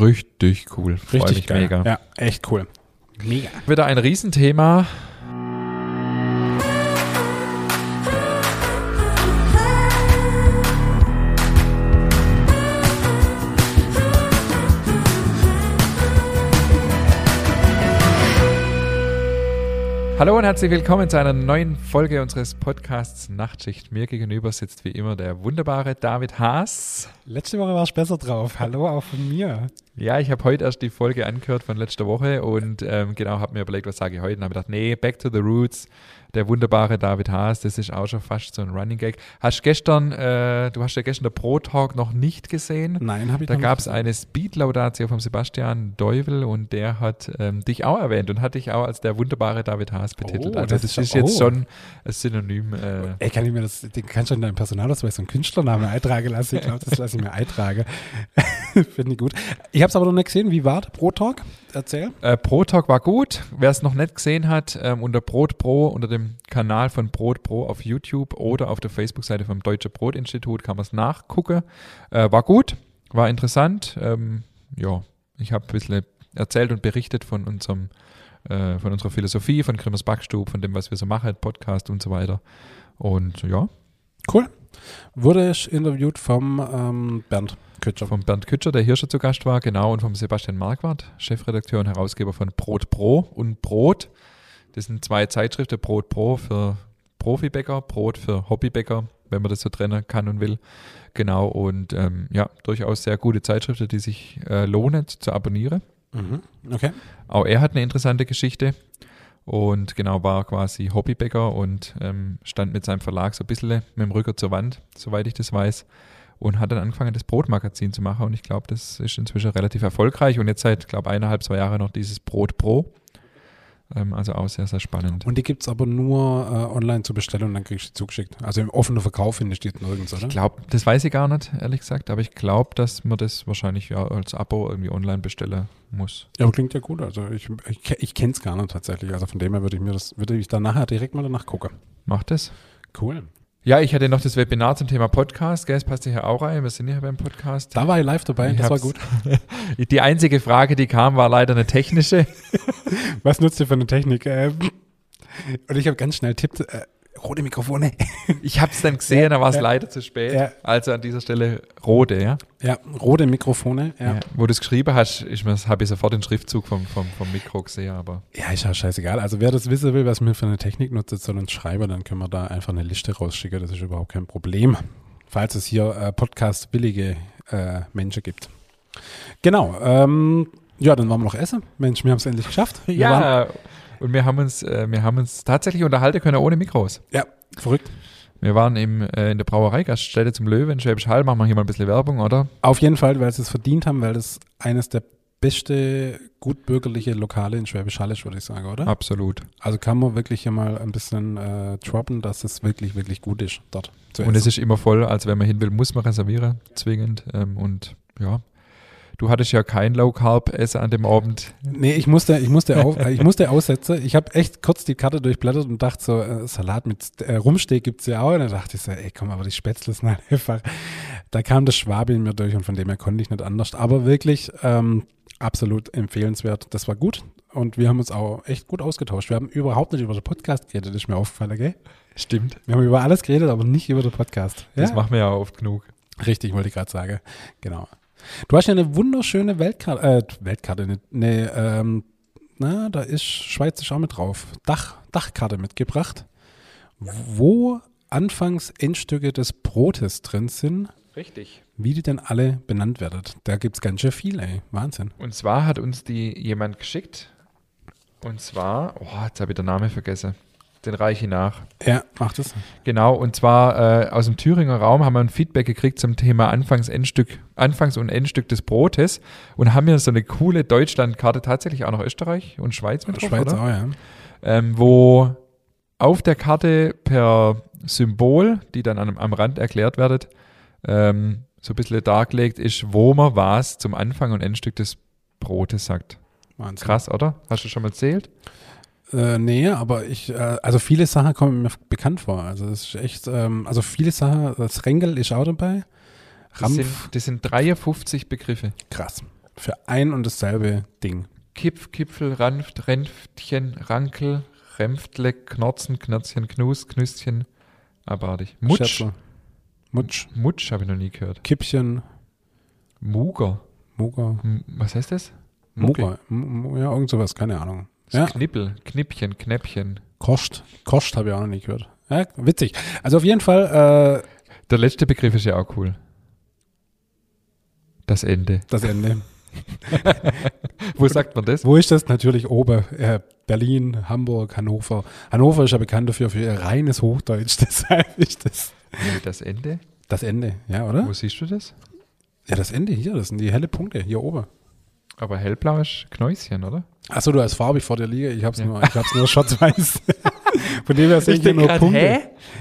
Richtig cool. Freu Richtig mich geil. mega. Ja, echt cool. Mega. Wieder ein Riesenthema. Hallo und herzlich willkommen zu einer neuen Folge unseres Podcasts Nachtschicht. Mir gegenüber sitzt wie immer der wunderbare David Haas. Letzte Woche war ich besser drauf. Hallo auch von mir. Ja, ich habe heute erst die Folge angehört von letzter Woche und ähm, genau, habe mir überlegt, was sage ich heute und habe gedacht, nee, back to the roots. Der wunderbare David Haas, das ist auch schon fast so ein Running Gag. Hast gestern, äh, du hast ja gestern der Pro Talk noch nicht gesehen. Nein, habe ich Da noch gab es nicht. eine Speed-Laudatio von Sebastian Deuvel und der hat ähm, dich auch erwähnt und hat dich auch als der wunderbare David Haas betitelt. Oh, also das das, ist ja- jetzt oh. schon ein Synonym. Äh, Ey, kann ich mir das, den kannst du in deinem Personalausweis so einen Künstlernamen eintragen lassen? Ich glaube, das lasse ich mir eintragen. Finde ich gut. Ich habe es aber noch nicht gesehen. Wie war der Pro Talk? Erzähl. Äh, Pro Talk war gut. Wer es noch nicht gesehen hat, ähm, unter Brot Pro, unter dem Kanal von Brot Pro auf YouTube oder auf der Facebook-Seite vom Deutsche Brotinstitut kann man es nachgucken. Äh, war gut, war interessant. Ähm, ja, ich habe ein bisschen erzählt und berichtet von unserem äh, von unserer Philosophie, von Grimmers Backstub, von dem, was wir so machen, Podcast und so weiter. Und ja, Cool. Wurde ich interviewt vom ähm, Bernd Kütscher. vom Bernd Kütscher, der hier schon zu Gast war, genau, und vom Sebastian Marquardt, Chefredakteur und Herausgeber von Brot Pro und Brot. Das sind zwei Zeitschriften, Brot Pro für Profibäcker, Brot für Hobbybäcker, wenn man das so trennen kann und will. Genau, und ähm, ja, durchaus sehr gute Zeitschriften, die sich äh, lohnen zu abonnieren. Mhm. Okay. Auch er hat eine interessante Geschichte und genau war quasi Hobbybäcker und ähm, stand mit seinem Verlag so ein bisschen mit dem Rücken zur Wand, soweit ich das weiß, und hat dann angefangen, das Brotmagazin zu machen und ich glaube, das ist inzwischen relativ erfolgreich und jetzt seit, glaube eineinhalb, zwei Jahre noch dieses Brot Pro. Ähm, also auch sehr, sehr spannend. Und die gibt es aber nur äh, online zu bestellen und dann kriegst du die zugeschickt. Also im offenen Verkauf findest du die nirgends, oder? Ich glaube, das weiß ich gar nicht, ehrlich gesagt, aber ich glaube, dass man das wahrscheinlich ja als Abo irgendwie online bestellen muss. Ja, aber klingt ja gut. Also ich, ich, ich kenne es gar nicht tatsächlich. Also von dem her würde ich mir das, würde ich dann nachher direkt mal danach gucken. Macht es? Cool. Ja, ich hatte noch das Webinar zum Thema Podcast, gell, das passt hier auch rein, wir sind ja beim Podcast. Da war ich live dabei, Ich das war gut. Die einzige Frage, die kam, war leider eine technische. Was nutzt ihr für eine Technik? Ähm, und ich habe ganz schnell tippt, äh, rote Mikrofone. Ich habe es dann gesehen, da war es Ja. leider zu spät. Ja. Also an dieser Stelle rote, ja. ja, rote Mikrofone. Ja, Ja. ja. Wo du es geschrieben hast, ich habe ich sofort den Schriftzug vom, vom, vom Mikro gesehen, aber ist ja scheißegal. Also wer das wissen will, was mir für eine Technik nutzt, soll uns schreiben, dann können wir da einfach eine Liste rausschicken. Das ist überhaupt kein Problem. Falls es hier äh, Podcast-billige äh, Menschen gibt. Genau. Ähm, ja, dann waren wir noch essen. Mensch, wir haben es endlich geschafft. Wir waren, ja. Und wir haben uns, äh, wir haben uns tatsächlich unterhalten können ohne Mikros. ja, verrückt. Wir waren im, äh, in der Brauerei Gaststätte zum Löwen in Schwäbisch Hall. Machen wir hier mal ein bisschen Werbung, oder? Auf jeden Fall, weil sie es verdient haben, weil das eines der beste gutbürgerliche Lokale in Schwäbisch Hall ist, würde ich sagen, oder? Absolut. Also kann man wirklich hier mal ein bisschen äh, droppen, dass es wirklich, wirklich gut ist dort zu Und es essen. ist immer voll, also wenn man hin will, muss man reservieren, zwingend. Ähm, und ja, du hattest ja kein Low-Carb-Essen an dem Abend. Nee, ich musste, ich musste, auf, ich musste aussetzen. Ich habe echt kurz die Karte durchblättert und dachte so, äh, Salat mit äh, Rumsteak gibt's ja auch. Und dann dachte ich so, ey, komm, aber die Spätzle sind halt einfach. Da kam das Schwabe in mir durch und von dem her konnte ich nicht anders. Aber wirklich ähm, absolut empfehlenswert. Das war gut. Und wir haben uns auch echt gut ausgetauscht. Wir haben überhaupt nicht über den Podcast geredet, ist mir aufgefallen, gell? Stimmt. Wir haben über alles geredet, aber nicht über den Podcast. Das Ja? machen wir ja oft genug. Richtig, wollte ich gerade sagen. Genau. Du hast ja eine wunderschöne Weltkarte, äh, Weltkarte, eine, eine ähm, na, da ist Schweiz ist auch mit drauf. Dach, Dachkarte mitgebracht, wo anfangs Endstücke des Brotes drin sind, Richtig. wie die denn alle benannt werden. Da gibt es ganz schön viel, ey. Wahnsinn. Und zwar hat uns die jemand geschickt. Und zwar, oh, jetzt habe ich den Namen vergessen. Den reiche ich nach. Ja, macht es. Genau, und zwar äh, aus dem Thüringer Raum haben wir ein Feedback gekriegt zum Thema Anfangs, Endstück, Anfangs- und Endstück des Brotes und haben mir so eine coole Deutschlandkarte, tatsächlich auch noch Österreich und Schweiz mit drauf, Schweiz oder? auch, ja. Ähm, wo auf der Karte per Symbol, die dann am, am Rand erklärt wird, ähm, so ein bisschen dargelegt ist, wo man was zum Anfang und Endstück des Brotes sagt. Wahnsinn. Krass, oder? Hast du schon mal erzählt? Äh, nee, aber ich, äh, also viele Sachen kommen mir bekannt vor. Also es ist echt, ähm, also viele Sachen, das Rengel ist auch dabei. Das sind, das sind 53 Begriffe. krass. Für ein und dasselbe Ding. Kipf, Kipfel, Ranft, Renftchen, Rankel, Rempftle, Knorzen, Knörzchen, Knus, Knüsschen. Abartig. Mutsch. Scherzel. Mutsch. Mutsch habe ich noch nie gehört. Kippchen. Muger. Muga. M was heißt das? Muggel. Muga. M- m- Ja, irgend sowas, keine Ahnung. Das Ja. Knippel, Knippchen, Knäppchen. Koscht. Koscht habe ich auch noch nie gehört. Ja, witzig. Also auf jeden Fall äh, Der letzte Begriff ist ja auch cool. Das Ende. das Ende. Wo sagt man das? Wo ist das? Natürlich oben. Äh, Berlin, Hamburg, Hannover. Hannover ist ja bekannt dafür für ihr reines Hochdeutsch. Deshalb ist das Nee, Das Ende? das Ende. Ja, oder? Wo siehst du das? Ja, das Ende hier. Das sind die helle Punkte hier oben. Aber hellblau ist Knäuschen, oder? Achso, du hast farbig vor dir liege. Ich hab's Ja. nur, ich hab's nur schwarz-weiß. Von dem her sehe ich hier nur grad, Punkte. hä?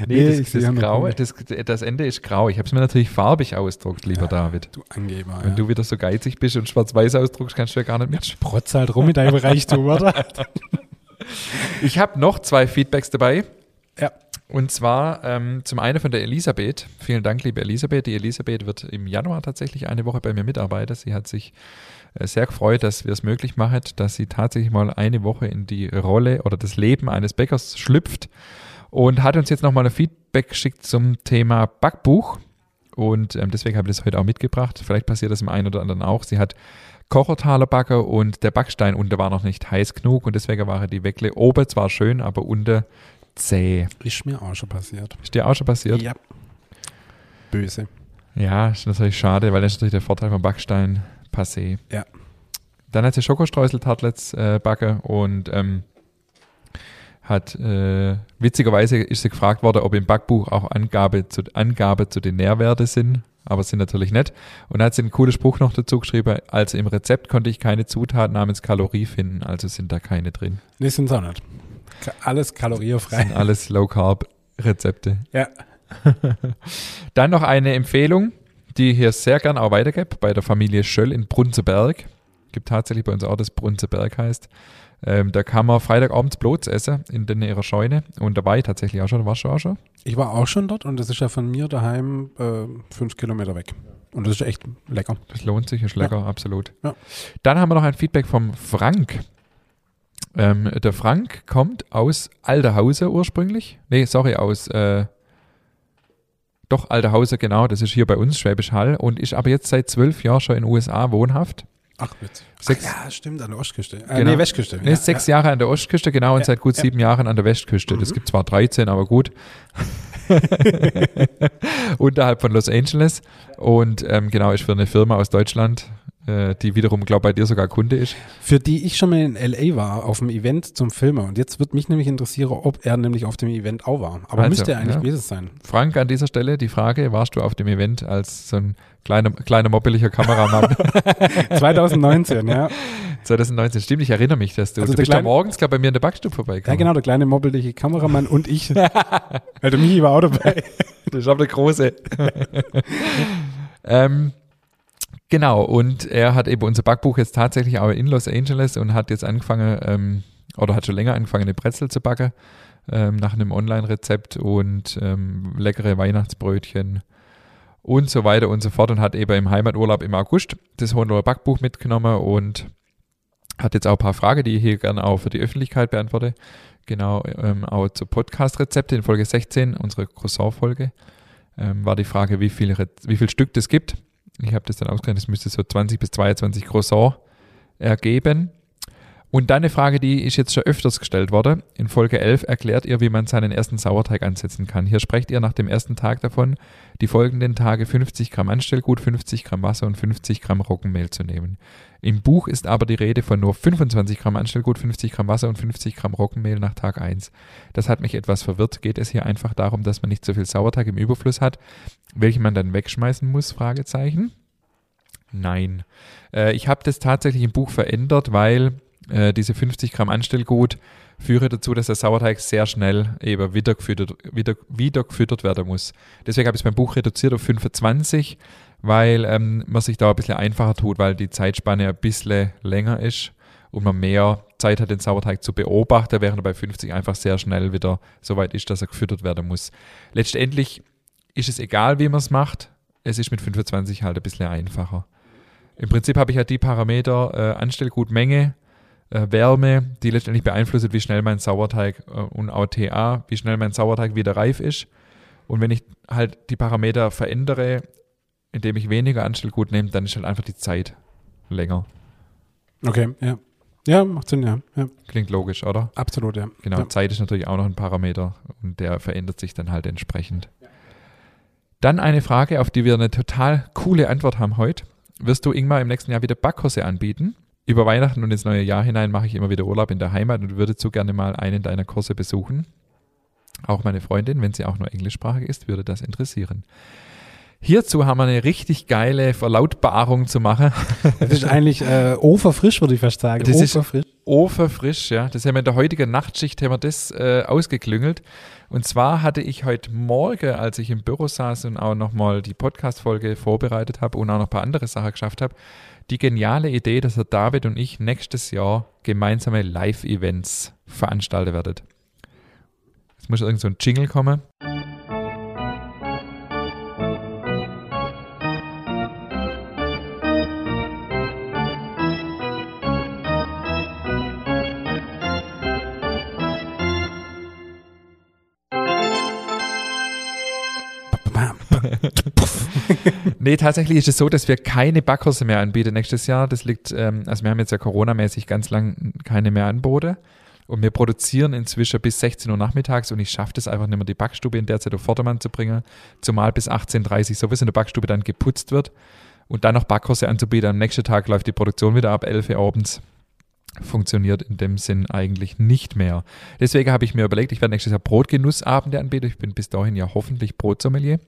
Nee, Nee, das, ich das, Graue, Punkte. das, das Ende ist grau. Ich habe es mir natürlich farbig ausgedruckt, lieber David. Du Angeber. Wenn ja. du wieder so geizig bist und schwarz-weiß ausdruckst, kannst du ja gar nicht mit. Protz halt rum mit deinem Reichtum, oder? Ich habe noch zwei Feedbacks dabei. Ja. Und zwar ähm, zum einen von der Elisabeth. Vielen Dank, liebe Elisabeth. Die Elisabeth wird im Januar tatsächlich eine Woche bei mir mitarbeiten. Sie hat sich äh, sehr gefreut, dass wir es möglich machen, dass sie tatsächlich mal eine Woche in die Rolle oder das Leben eines Bäckers schlüpft und hat uns jetzt nochmal ein Feedback geschickt zum Thema Backbuch. Und ähm, deswegen habe ich das heute auch mitgebracht. Vielleicht passiert das im einen oder anderen auch. Sie hat Kochertaler Backe und der Backstein unten war noch nicht heiß genug und deswegen war die Weckle oben zwar schön, aber unten zäh. Ist mir auch schon passiert. Ist dir auch schon passiert? Ja. Böse. Ja, ist natürlich schade, weil das ist natürlich der Vorteil vom Backstein passé. Ja. Dann hat sie Schokostreusel-Tartlets äh, backe und ähm, hat äh, witzigerweise ist sie gefragt worden, ob im Backbuch auch Angabe zu, Angabe zu den Nährwerten sind, aber sind natürlich nicht. Und hat sie einen coolen Spruch noch dazu geschrieben, also im Rezept konnte ich keine Zutat namens Kalorie finden, also sind da keine drin. Nee, sind's auch nicht. Alles kalorierfrei. sind alles Low-Carb-Rezepte. Ja. Dann noch eine Empfehlung, die ich hier sehr gern auch weitergebe, bei der Familie Schöll in Brunzeberg. Gibt tatsächlich bei uns auch das Brunzeberg heißt. Ähm, da kann man Freitagabends Blots essen in den ihrer Scheune. Und da war ich tatsächlich auch schon. Warst du auch schon? Ich war auch schon dort und das ist ja von mir daheim äh, fünf Kilometer weg. Und das ist echt lecker. Das lohnt sich, ist lecker, absolut. Ja. Dann haben wir noch ein Feedback vom Frank. Ähm, der Frank kommt aus Alderhause ursprünglich. Nee, sorry, aus äh, doch Alderhause, genau, das ist hier bei uns, Schwäbisch Hall, und ist aber jetzt seit zwölf Jahren schon in den USA wohnhaft. Ach, witzig. Sechs- Ach ja, stimmt, an der Ostküste. Äh, Genau. Nee, Westküste. Nee, ja, sechs Jahre an der Ostküste, genau, und Ja, seit gut ja. sieben Jahren an der Westküste. Das Mhm. gibt zwar 13, aber gut. Unterhalb von Los Angeles. Und ähm, genau, ist für eine Firma aus Deutschland, die wiederum, glaube bei dir sogar Kunde ist. Für die ich schon mal in L.A. war, auf dem Event zum Filmen. Und jetzt wird mich nämlich interessieren, ob er nämlich auf dem Event auch war. Aber Also, müsste er eigentlich ja. gewesen sein. Frank, an dieser Stelle die Frage, warst du auf dem Event als so ein kleiner, kleiner mobiliger Kameramann 2019, ja. 2019? Stimmt, ich erinnere mich, dass du, Also du der bist ja kleine- morgens, glaube bei mir in der Backstube Ja, vorbeigekommen. genau, der kleine mobbelige Kameramann und ich. Weil der Michi war auch dabei. Das ist aber der große. ähm, genau, und er hat eben unser Backbuch jetzt tatsächlich auch in Los Angeles und hat jetzt angefangen, ähm, oder hat schon länger angefangen, eine Brezel zu backen, ähm, nach einem Online-Rezept und ähm, leckere Weihnachtsbrötchen und so weiter und so fort und hat eben im Heimaturlaub im August das Hohenloher Backbuch mitgenommen und hat jetzt auch ein paar Fragen, die ich hier gerne auch für die Öffentlichkeit beantworte. Genau, ähm, auch zu Podcast-Rezepte in Folge 16, unsere Croissant-Folge, ähm, war die Frage, wie viel, wie viel Stück das gibt. Ich habe das dann ausgerechnet, es müsste so 20 bis 22 Croissant ergeben. Und dann eine Frage, die ist jetzt schon öfters gestellt worden. In Folge 11 erklärt ihr, wie man seinen ersten Sauerteig ansetzen kann. Hier sprecht ihr nach dem ersten Tag davon, die folgenden Tage 50 Gramm Anstellgut, 50 Gramm Wasser und 50 Gramm Roggenmehl zu nehmen. Im Buch ist aber die Rede von nur 25 Gramm Anstellgut, 50 Gramm Wasser und 50 Gramm Roggenmehl nach Tag 1. Das hat mich etwas verwirrt. Geht es hier einfach darum, dass man nicht so viel Sauerteig im Überfluss hat, welchen man dann wegschmeißen muss? Fragezeichen. Nein. Äh, ich habe das tatsächlich im Buch verändert, weil äh, diese 50 Gramm Anstellgut führe dazu, dass der Sauerteig sehr schnell eben wieder gefüttert, wieder, wieder gefüttert werden muss. Deswegen habe ich es beim Buch reduziert auf 25, weil ähm, man sich da ein bisschen einfacher tut, weil die Zeitspanne ein bisschen länger ist und man mehr Zeit hat, den Sauerteig zu beobachten, während er bei 50 einfach sehr schnell wieder so weit ist, dass er gefüttert werden muss. Letztendlich ist es egal, wie man es macht. Es ist mit 25 halt ein bisschen einfacher. Im Prinzip habe ich ja die Parameter äh, Anstellgutmenge, äh, Wärme, die letztendlich beeinflussen, wie schnell mein Sauerteig äh, und auch TA, wie schnell mein Sauerteig wieder reif ist. Und wenn ich halt die Parameter verändere, indem ich weniger Anstellgut nehme, dann ist halt einfach die Zeit länger. Okay, ja. Ja, macht Sinn, ja. ja. Klingt logisch, oder? Absolut, ja. Genau, Ja. Zeit ist natürlich auch noch ein Parameter und der verändert sich dann halt entsprechend. Dann eine Frage, auf die wir eine total coole Antwort haben heute. Wirst du Ingmar im nächsten Jahr wieder Backkurse anbieten? Über Weihnachten und ins neue Jahr hinein mache ich immer wieder Urlaub in der Heimat und würde so gerne mal einen deiner Kurse besuchen. Auch meine Freundin, wenn sie auch nur englischsprachig ist, würde das interessieren. Hierzu haben wir eine richtig geile Verlautbarung zu machen. Das ist eigentlich äh, oferfrisch, würde ich fast sagen. Das ist- oferfrisch. Oferfrisch, ja. Das haben wir in der heutigen Nachtschicht haben wir das äh, ausgeklüngelt. Und zwar hatte ich heute Morgen, als ich im Büro saß und auch nochmal die Podcast-Folge vorbereitet habe und auch noch ein paar andere Sachen geschafft habe, die geniale Idee, dass der David und ich nächstes Jahr gemeinsame Live-Events veranstalten werden. Jetzt muss irgend so ein Jingle kommen. Nee, tatsächlich ist es so, dass wir keine Backkurse mehr anbieten nächstes Jahr. Das liegt, ähm, also wir haben jetzt ja Corona-mäßig ganz lang keine mehr Angebote. Und wir produzieren inzwischen bis 16 Uhr nachmittags und ich schaffe das einfach nicht mehr, die Backstube in der Zeit auf Vordermann zu bringen. Zumal bis 18.30 Uhr sowieso in der Backstube dann geputzt wird und dann noch Backkurse anzubieten. Am nächsten Tag läuft die Produktion wieder ab 11 Uhr abends. Funktioniert in dem Sinn eigentlich nicht mehr. Deswegen habe ich mir überlegt, ich werde nächstes Jahr Brotgenussabende anbieten. Ich bin bis dahin ja hoffentlich Brotsommelier.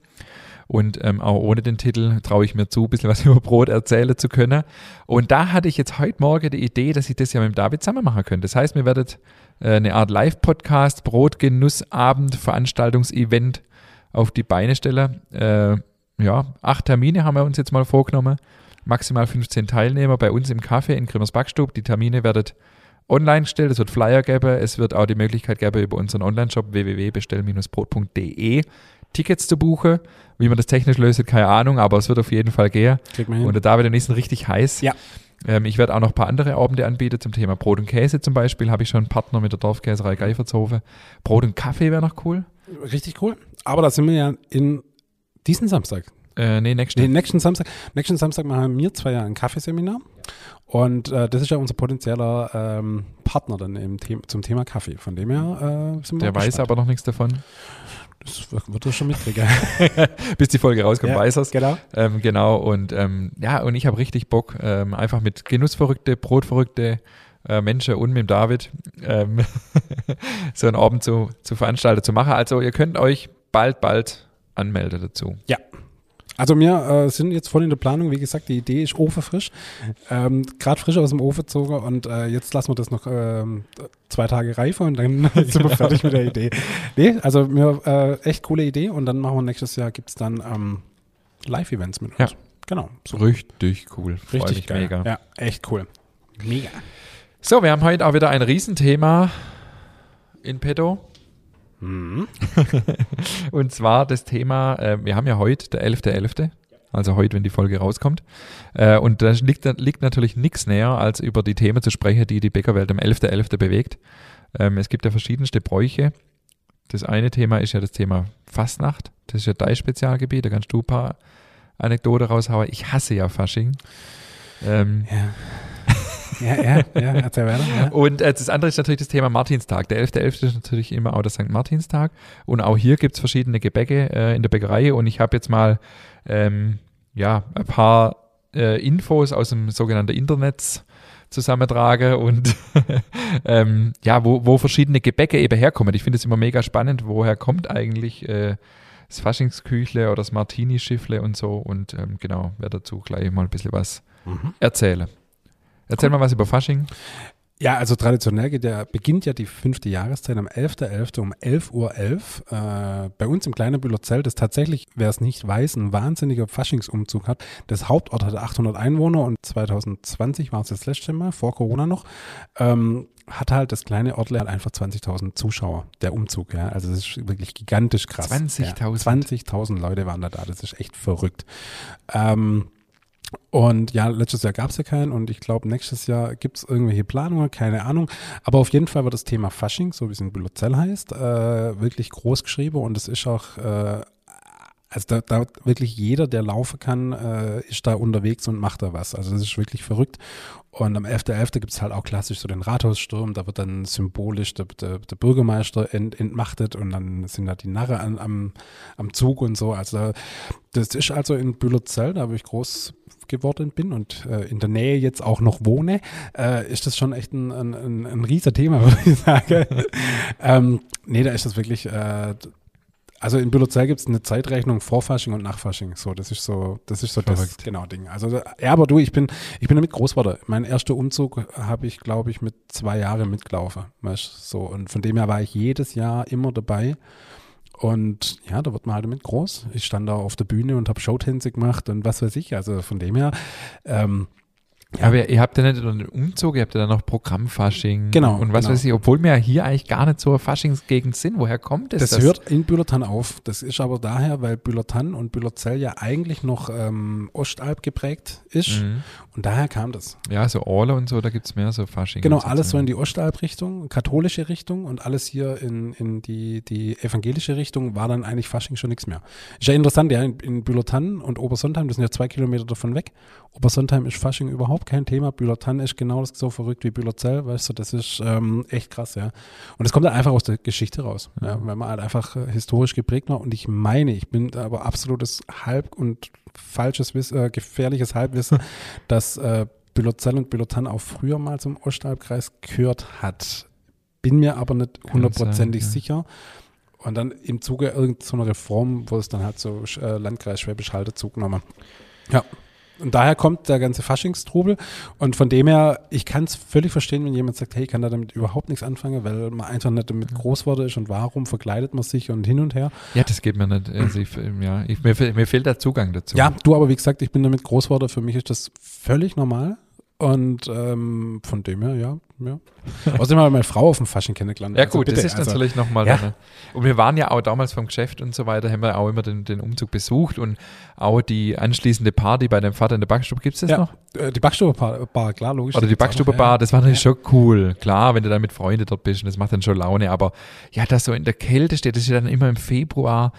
Und ähm, auch ohne den Titel traue ich mir zu, ein bisschen was über Brot erzählen zu können. Und da hatte ich jetzt heute Morgen die Idee, dass ich das ja mit dem David zusammen machen könnte. Das heißt, mir werdet äh, eine Art Live-Podcast, Brotgenussabend, Veranstaltungsevent auf die Beine stellen. Äh, ja, acht Termine haben wir uns jetzt mal vorgenommen. Maximal 15 Teilnehmer bei uns im Café in Grimmers Backstube. Die Termine werden online gestellt, es wird Flyer geben, es wird auch die Möglichkeit geben, über unseren Online-Shop www.bestell-brot.de Tickets zu buchen. Wie man das technisch löst, keine Ahnung, aber es wird auf jeden Fall gehen. Und der David ich sind richtig heiß. Ja. Ähm, ich werde auch noch ein paar andere Abende anbieten zum Thema Brot und Käse zum Beispiel. Habe ich schon einen Partner mit der Dorfkäserei Geifertshofen. Brot und Kaffee wäre noch cool. Richtig cool. Aber da sind wir ja in diesen Samstag. Äh, nee, nächste. Nee, nächsten Samstag, nächsten Samstag machen wir zwei ja ein Kaffeeseminar. Und äh, das ist ja unser potenzieller ähm, Partner dann im The zum Thema Kaffee. Von dem her äh, sind wir Der weiß aber noch nichts davon. Das wird er schon mitkriegen. Bis die Folge rauskommt, Ja, weiß er's. genau. Ähm, genau, und ähm, ja, und ich habe richtig Bock, ähm, einfach mit Genussverrückte, Brotverrückte äh, Menschen und mit dem David ähm, so einen Abend zu, zu veranstalten, zu machen. Also ihr könnt euch bald, bald anmelden dazu. Also wir äh, sind jetzt voll in der Planung. Wie gesagt, die Idee ist ofenfrisch. Ähm, Gerade frisch aus dem Ofen gezogen und äh, jetzt lassen wir das noch ähm, zwei Tage reifen und dann sind wir fertig mit der Idee. Nee, also mir äh, echt coole Idee und dann machen wir nächstes Jahr gibt es dann ähm, Live-Events mit uns. Ja. Genau. So Richtig cool. Freu richtig geil. mega. Ja, echt cool. Mega. So, wir haben heute auch wieder ein Riesenthema in petto. Mhm. Und zwar das Thema, äh, wir haben ja heute der 11.11., also heute, wenn die Folge rauskommt. Äh, und da liegt, liegt natürlich nichts näher, als über die Themen zu sprechen, die die Bäckerwelt am 11.11. bewegt. Ähm, es gibt ja verschiedenste Bräuche. Das eine Thema ist ja das Thema Fastnacht. Das ist ja dein Spezialgebiet. Da kannst du ein paar Anekdoten raushauen. Ich hasse ja Fasching. Ähm, Ja. Ja, ja, ja, erzähl weiter. Ja. und äh, das andere ist natürlich das Thema Martinstag. Der 11.11. ist natürlich immer auch der St. Martinstag. Und auch hier gibt es verschiedene Gebäcke äh, in der Bäckerei. Und ich habe jetzt mal ähm, ja, ein paar äh, Infos aus dem sogenannten Internet zusammentrage und ähm, ja, wo, wo verschiedene Gebäcke eben herkommen. Ich finde es immer mega spannend, woher kommt eigentlich äh, das Faschingsküchle oder das Martini-Schiffle und so. Und ähm, genau, werde dazu gleich mal ein bisschen was Mhm. erzählen. Erzähl mal was über Fasching. Ja, also traditionell geht ja, beginnt ja die fünfte Jahreszeit am 11.11. um 11.11 Uhr. Äh, bei uns im Kleinerbühler Zelt ist tatsächlich, wer es nicht weiß, ein wahnsinniger Faschingsumzug hat. Das Hauptort hatte 800 Einwohner und 2020 war es das letzte Mal, vor Corona noch, ähm, hat halt das kleine Ort halt einfach 20.000 Zuschauer, der Umzug. Ja, also das ist wirklich gigantisch krass. 20.000. Ja, 20.000 Leute waren da da, das ist echt verrückt. Ähm, Und ja, letztes Jahr gab es ja keinen und ich glaube, nächstes Jahr gibt es irgendwelche Planungen, keine Ahnung. Aber auf jeden Fall wird das Thema Fasching, so wie es in Bülozell heißt, äh, wirklich groß geschrieben und es ist auch äh, also da, da wirklich jeder, der laufen kann, äh, ist da unterwegs und macht da was. Also das ist wirklich verrückt. Und am 11.11. .11. gibt es halt auch klassisch so den Rathaussturm, da wird dann symbolisch der, der, der Bürgermeister ent, entmachtet und dann sind da die Narre an, am, am Zug und so. Also das ist also in Bühlerzell, da wo ich groß geworden bin und äh, in der Nähe jetzt auch noch wohne, äh, ist das schon echt ein, ein, ein, ein riesiger Thema, würde ich sagen. ähm, nee, da ist das wirklich, äh, also in Bülozell gibt es eine Zeitrechnung vor Fasching und nach Fasching. So, das ist so, das ist so Verrückt. das genau Ding. Also ja, aber du, ich bin, ich bin damit groß geworden. Mein erster Umzug habe ich, glaube ich, mit zwei Jahren mitgelaufen. Weißt, so und von dem her war ich jedes Jahr immer dabei. Und ja, da wird man halt damit groß. Ich stand da auf der Bühne und habe Showtänze gemacht und was weiß ich. Also von dem her, ähm, ja. Aber ihr habt ja nicht nur den Umzug, ihr habt ja dann noch Programmfasching genau, und was genau. weiß ich, obwohl wir ja hier eigentlich gar nicht so Faschingsgegend sind. Woher kommt das? Das, das hört in Bühlertann auf. Das ist aber daher, weil Bühlertann und Bühlerzell ja eigentlich noch ähm, Ostalb geprägt ist mhm. und daher kam das. Ja, so Orle und so, da gibt es mehr so Fasching. Genau, alles so in die Ostalb-Richtung, katholische Richtung und alles hier in, in die, die evangelische Richtung war dann eigentlich Fasching schon nichts mehr. Ist ja interessant, ja, in, in Bühlertann und Obersontheim, das sind ja zwei Kilometer davon weg. Obersontheim ist Fasching überhaupt überhaupt kein Thema. Bühler-Tann ist genau so verrückt wie Bühlerzell, weißt du, das ist ähm, echt krass, ja. Und das kommt halt einfach aus der Geschichte raus, ja, weil man halt einfach äh, historisch geprägt war. Und ich meine, ich bin aber absolutes Halb- und falsches Wissen, äh, gefährliches Halbwissen, dass äh, Bühlerzell und Bühlertann auch früher mal zum Ostalbkreis gehört hat. Bin mir aber nicht hundertprozentig ja. sicher. Und dann im Zuge irgendeiner Reform wurde es dann halt so äh, Landkreis Schwäbisch Halde zugenommen. Ja. Und daher kommt der ganze Faschingstrubel. Und von dem her, ich kann es völlig verstehen, wenn jemand sagt, hey, ich kann da damit überhaupt nichts anfangen, weil man einfach nicht damit groß wurde ist und warum verkleidet man sich und hin und her. Ja, das geht mir nicht. Also ich, ja, ich, mir, mir fehlt der Zugang dazu. Ja, du aber wie gesagt, ich bin damit groß geworden. Für mich ist das völlig normal. Und ähm, von dem her, ja, ja. Außerdem haben wir meine Frau auf dem Fasching kennengelernt. Ja, also gut, bitte, das ist also, natürlich nochmal. Ja. Und wir waren ja auch damals vom Geschäft und so weiter, haben wir auch immer den, den Umzug besucht und auch die anschließende Party bei deinem Vater in der Backstube. Gibt es das ja, noch? Äh, die Backstube-Bar, klar, logisch. Oder die Backstube-Bar, das war natürlich ja. schon cool. Klar, wenn du dann mit Freunden dort bist und das macht dann schon Laune. Aber ja, das so in der Kälte steht, das ist ja dann immer im Februar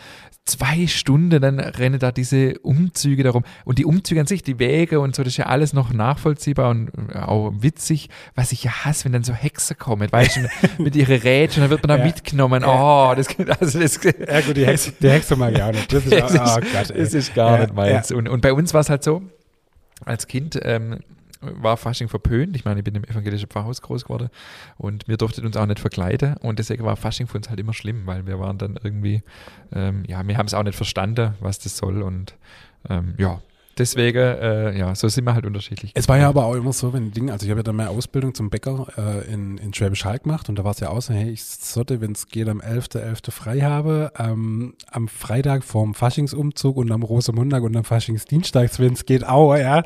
zwei Stunden, dann rennen da diese Umzüge darum. Und die Umzüge an sich, die Wege und so, das ist ja alles noch nachvollziehbar und auch witzig. Was ich ja hasse, wenn dann so Hexer kommen, weißt du, mit ihren Rätschen, dann wird man da ja. mitgenommen. Oh, das, also das, Ja gut, die Hexe, die Hexe mag ich auch nicht. Das ist, auch, oh Gott, das ist gar ja, nicht meins. Ja. Und, und bei uns war es halt so, als Kind, ähm, war Fasching verpönt. Ich meine, ich bin im evangelischen Pfarrhaus groß geworden und wir durften uns auch nicht verkleiden und deswegen war Fasching für uns halt immer schlimm, weil wir waren dann irgendwie, ähm, ja, wir haben es auch nicht verstanden, was das soll und ähm, ja, Deswegen, äh, ja, so sind wir halt unterschiedlich. Es war ja aber auch immer so, wenn Ding, also ich habe ja dann meine Ausbildung zum Bäcker äh, in, in Schwäbisch Hall gemacht und da war es ja auch so, hey, ich sollte, wenn es geht, am 11.11. .11. frei habe, ähm, am Freitag vorm Faschingsumzug und am Rosemontag und am Faschingsdienstag, wenn es geht, auch, ja,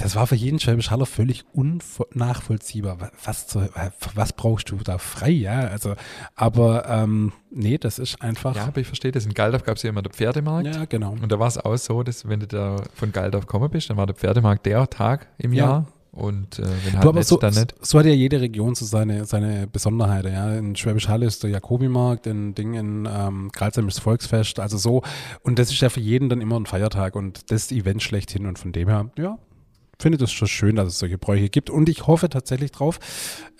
das war für jeden Schwäbisch Haller völlig unnachvollziehbar. Was, zu, was brauchst du da frei, ja? Also, aber ähm, nee, das ist einfach. Ja, aber ich verstehe das. In Galdorf gab es ja immer den Pferdemarkt. Ja, genau. Und da war es auch so, dass wenn du da von Galdorf gekommen bist, dann war der Pferdemarkt der Tag im ja. Jahr. Und äh, wenn halt du, aber so, dann nicht. so hat ja jede Region so seine, seine Besonderheiten. Ja. In Schwäbisch Hall ist der Jakobimarkt, in Ding in ähm, Karlsheim ist Volksfest, also so. Und das ist ja für jeden dann immer ein Feiertag und das Event schlechthin. Und von dem her, ja, finde das schon schön, dass es solche Bräuche gibt. Und ich hoffe tatsächlich drauf,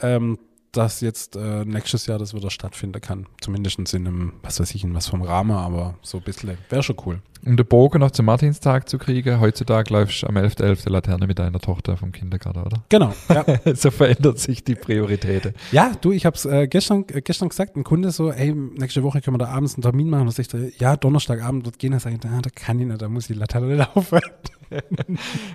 ähm, dass jetzt äh, nächstes Jahr das wieder stattfinden kann. Zumindest in einem, was weiß ich, in was vom Rahmen, aber so ein bisschen. Wäre schon cool. Um den Bogen noch zum Martinstag zu kriegen, heutzutage läufst du am 11.11. .11. Laterne mit deiner Tochter vom Kindergarten, oder? Genau, ja. so verändert sich die Priorität. Ja, du, ich habe es äh, gestern, äh, gestern gesagt, ein Kunde so, hey, nächste Woche können wir da abends einen Termin machen. Und ich ja, Donnerstagabend dort gehen. Sage ich, ah, da kann ich nicht, da muss die Laterne laufen.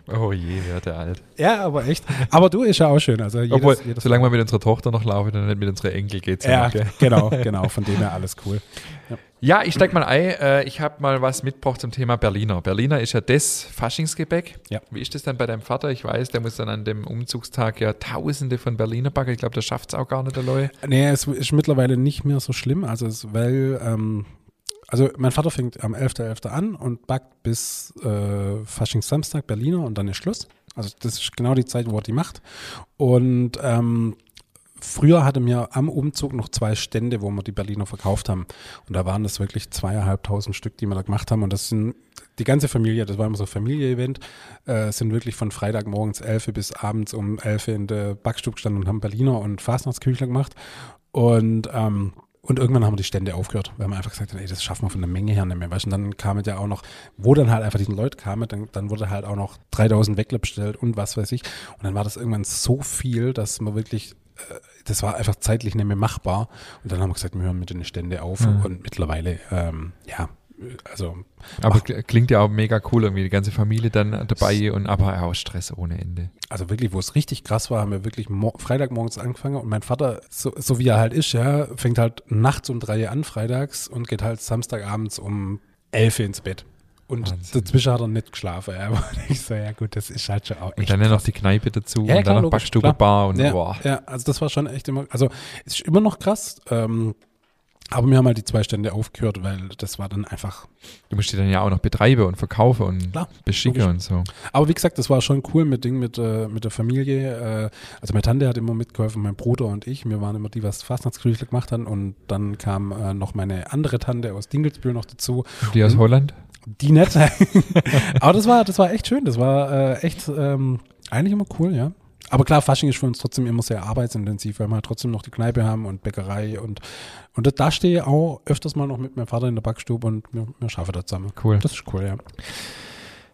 Oh je, wird der alt. Ja, aber echt. Aber du ist ja auch schön. Also jedes, Obwohl, jedes solange wir mit unserer Tochter noch laufen, dann nicht mit unserer Enkel geht es ja. ja genau, genau. Von dem her alles cool. Ja. Ja, ich steig mal ein. Äh, ich habe mal was mitgebracht zum Thema Berliner. Berliner ist ja das Faschingsgebäck. Ja. Wie ist das dann bei deinem Vater? Ich weiß, der muss dann an dem Umzugstag ja Tausende von Berliner backen. Ich glaube, der schafft es auch gar nicht, der Leute. Nee, es ist mittlerweile nicht mehr so schlimm. Also, es, weil ähm, Also mein Vater fängt am 11.11. .11. an und backt bis äh, Faschingssamstag Berliner und dann ist Schluss. Also das ist genau die Zeit, wo er die macht. Und ähm, früher hatte mir am Umzug noch zwei Stände, wo wir die Berliner verkauft haben. Und da waren das wirklich zweieinhalbtausend Stück, die wir da gemacht haben. Und das sind die ganze Familie, das war immer so ein Familie-Event, äh, sind wirklich von Freitagmorgens 11 bis abends um 11 in der Backstube gestanden und haben Berliner und Fastnachtsküchler gemacht. Und ähm, und irgendwann haben wir die Stände aufgehört, weil wir einfach gesagt haben, ey, das schaffen wir von der Menge her nicht mehr. Weißt? Und dann kam es ja auch noch, wo dann halt einfach diesen Leute kamen, dann, dann wurde halt auch noch 3000 Weckler bestellt und was weiß ich. Und dann war das irgendwann so viel, dass man wirklich, äh, das war einfach zeitlich nicht mehr machbar. Und dann haben wir gesagt, wir hören mit den Stände auf. Mhm. Und mittlerweile, ähm, ja, also. Aber klingt ja auch mega cool irgendwie, die ganze Familie dann dabei und aber auch Stress ohne Ende. Also wirklich, wo es richtig krass war, haben wir wirklich Freitagmorgens angefangen und mein Vater, so, so wie er halt ist, ja, fängt halt nachts um drei an freitags und geht halt Samstagabends um elf ins Bett. Und Wahnsinn. dazwischen hat er nicht geschlafen. Ja. Aber ich so, ja gut, das ist halt schon auch echt. Und dann ja noch die Kneipe dazu ja, und klar, dann noch Backstube, Bar und ja, boah. Ja, also das war schon echt immer, also es ist immer noch krass. Ähm, aber wir haben halt die zwei Stände aufgehört, weil das war dann einfach. Du musst die dann ja auch noch betreiben und verkaufen und Klar, beschicken logisch. und so. Aber wie gesagt, das war schon cool mit Ding mit, äh, mit der Familie. Äh, also meine Tante hat immer mitgeholfen, mein Bruder und ich. Wir waren immer die, was Fastnachtsgerichte gemacht haben. Und dann kam äh, noch meine andere Tante aus Dingelsbühl noch dazu. Die aus Holland? Die nicht. Aber das war, das war echt schön. Das war äh, echt ähm, eigentlich immer cool, ja. Aber klar, Fasching ist für uns trotzdem immer sehr arbeitsintensiv, weil wir halt trotzdem noch die Kneipe haben und Bäckerei und, und da stehe ich auch öfters mal noch mit meinem Vater in der Backstube und wir, wir schaffen das zusammen. Cool. Das ist cool, ja.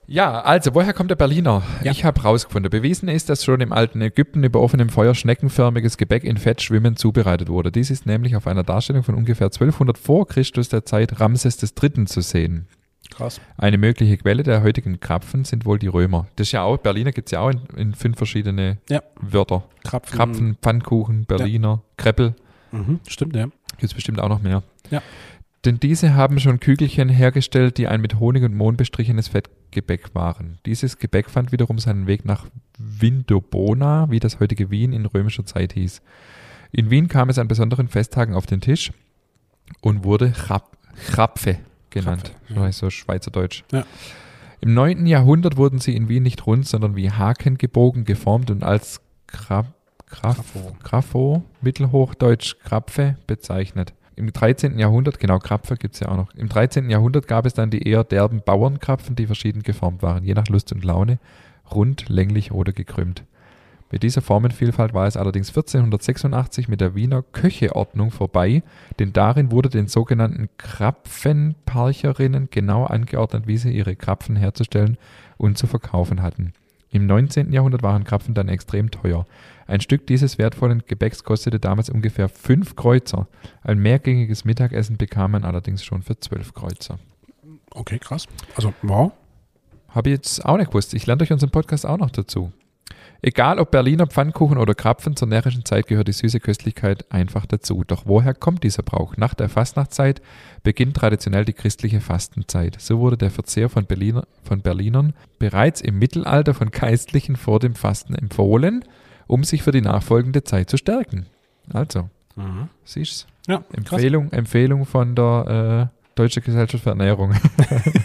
Ja, also, woher kommt der Berliner? Ja. Ich habe rausgefunden. Bewiesen ist, dass schon im alten Ägypten über offenem Feuer schneckenförmiges Gebäck in Fett schwimmend zubereitet wurde. Dies ist nämlich auf einer Darstellung von ungefähr 1200 vor Christus der Zeit Ramses III. zu sehen. Krass. Eine mögliche Quelle der heutigen Krapfen sind wohl die Römer. Das ist ja auch, Berliner gibt es ja auch in, in, fünf verschiedene ja. Wörter. Krapfen. Krapfen, Pfannkuchen, Berliner, ja. Kreppel. Mhm, stimmt, ja. Gibt es bestimmt auch noch mehr. Ja. Denn diese haben schon Kügelchen hergestellt, die ein mit Honig und Mohn bestrichenes Fettgebäck waren. Dieses Gebäck fand wiederum seinen Weg nach Vindobona, wie das heutige Wien in römischer Zeit hieß. In Wien kam es an besonderen Festtagen auf den Tisch und wurde Chap Krapfe genannt. Krapfe, ja. So Schweizerdeutsch. Ja. Im 9. Jahrhundert wurden sie in Wien nicht rund, sondern wie Haken gebogen, geformt und als Krab, Graf, Grafo, Mittelhochdeutsch Krapfe bezeichnet. Im 13. Jahrhundert, genau, Krapfe gibt es ja auch noch. Im 13. Jahrhundert gab es dann die eher derben Bauernkrapfen, die verschieden geformt waren, je nach Lust und Laune, rund, länglich oder gekrümmt. Mit dieser Formenvielfalt war es allerdings 1486 mit der Wiener Köcheordnung vorbei, denn darin wurde den sogenannten Krapfenparcherinnen genau angeordnet, wie sie ihre Krapfen herzustellen und zu verkaufen hatten. Im 19. Jahrhundert waren Krapfen dann extrem teuer. Ein Stück dieses wertvollen Gebäcks kostete damals ungefähr fünf Kreuzer. Ein mehrgängiges Mittagessen bekam man allerdings schon für zwölf Kreuzer. Okay, krass. Also, wow. Habe ich jetzt auch nicht gewusst. Ich lerne durch unseren Podcast auch noch dazu. Egal ob Berliner Pfannkuchen oder Krapfen, zur närrischen Zeit gehört die süße Köstlichkeit einfach dazu. Doch woher kommt dieser Brauch? Nach der Fastnachtzeit beginnt traditionell die christliche Fastenzeit. So wurde der Verzehr von, Berliner, von Berlinern bereits im Mittelalter von Geistlichen vor dem Fasten empfohlen, um sich für die nachfolgende Zeit zu stärken. Also, mhm. siehst Ja, Empfehlung, Empfehlung von der äh, Deutsche Gesellschaft für Ernährung.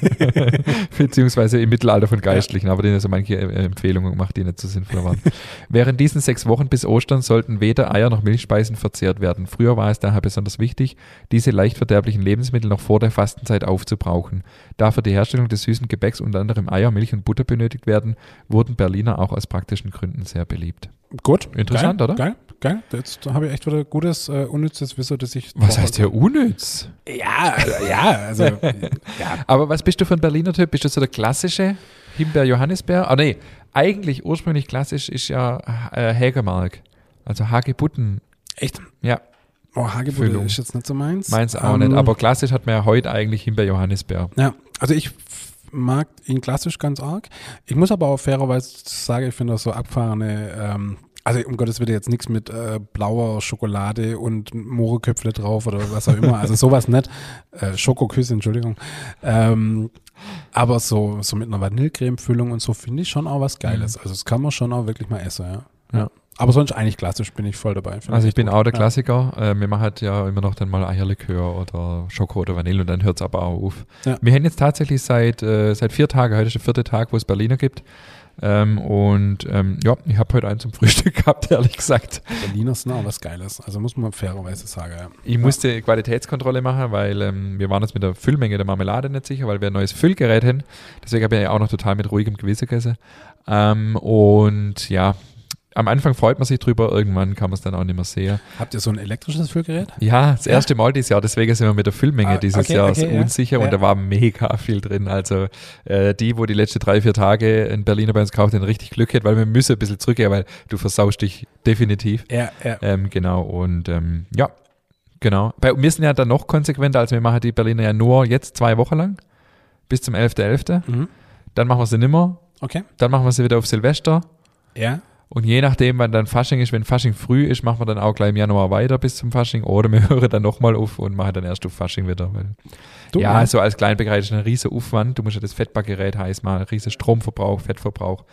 Beziehungsweise im Mittelalter von Geistlichen, ja. aber denen so manche äh, Empfehlungen gemacht, die nicht so sinnvoll waren. Während diesen sechs Wochen bis Ostern sollten weder Eier noch Milchspeisen verzehrt werden. Früher war es daher besonders wichtig, diese leicht verderblichen Lebensmittel noch vor der Fastenzeit aufzubrauchen. Da für die Herstellung des süßen Gebäcks unter anderem Eier, Milch und Butter benötigt werden, wurden Berliner auch aus praktischen Gründen sehr beliebt. Gut. Interessant, geil, oder? Geil, geil. Jetzt habe ich echt wieder gutes, äh, unnützes Wissen, das ich. Was heißt hier unnütz? Ja, ja, also. ja. Aber was bist du für ein Berliner Typ? Bist du so der klassische Himbeer-Johannisbeer? Ah, nee, eigentlich ursprünglich klassisch ist ja äh, Hägermark. Also Hagebutten. Echt? Ja. Oh, Hagebutten ist jetzt nicht so meins. Meins auch um, nicht, ähm, aber klassisch hat man ja heute eigentlich Himbeer-Johannisbeer. Ja, also ich mag ihn klassisch ganz arg. Ich muss aber auch fairerweise sagen, ich finde das so abgefahrene, ähm, also um Gottes Willen jetzt nichts mit äh, blauer Schokolade und Mohreköpfle drauf oder was auch immer. Also sowas nicht. Äh, Schokoküsse, Entschuldigung. Ähm, aber so, so mit einer Vanillecreme-Füllung und so finde ich schon auch was Geiles. Mhm. Also das kann man schon auch wirklich mal essen, ja. Ja. Aber sonst eigentlich klassisch bin ich voll dabei. Also ich bin gut. auch der Ja. Klassiker. Äh, wir machen halt ja immer noch dann mal Eierlikör oder Schoko oder Vanille und dann hört es aber auch auf. Ja. Wir haben jetzt tatsächlich seit, äh, seit vier Tagen, heute ist der vierte Tag, wo es Berliner gibt. Ähm, und ähm, ja, ich habe heute einen zum Frühstück gehabt, ehrlich gesagt. Berliner sind auch was Geiles. Also muss man fairerweise sagen. Ja. Ich musste Qualitätskontrolle machen, weil ähm, wir waren uns mit der Füllmenge der Marmelade nicht sicher, weil wir ein neues Füllgerät haben. Deswegen habe ich ja auch noch total mit ruhigem Gewissen gegessen. Ähm, und ja, am Anfang freut man sich drüber, irgendwann kann man es dann auch nicht mehr sehen. Habt ihr so ein elektrisches Füllgerät? Ja, das Ja. erste Mal dieses Jahr, deswegen sind wir mit der Füllmenge Ah, dieses okay, Jahr okay, ja. unsicher Ja. und da war mega viel drin. Also äh, die, wo die letzten drei, vier Tage in Berliner bei uns gekauft haben, richtig Glück hat, weil wir müssen ein bisschen zurückgehen, weil du versaust dich definitiv. Ja, ja. Ähm, genau, und ähm, ja, genau. Bei, wir sind ja dann noch konsequenter, als wir machen die Berliner ja nur jetzt zwei Wochen lang, bis zum 11.11. Mhm. Dann machen wir sie nimmer, Okay. dann machen wir sie wieder auf Silvester. Ja. Und je nachdem, wann dann Fasching ist, wenn Fasching früh ist, machen wir dann auch gleich im Januar weiter bis zum Fasching oder wir hören dann nochmal auf und machen dann erst auf Fasching wieder. Weil Du, ja, so als Kleinbäcker ist ein riesen Aufwand. Du musst ja das Fettbackgerät heiß machen, riesen Stromverbrauch, Fettverbrauch.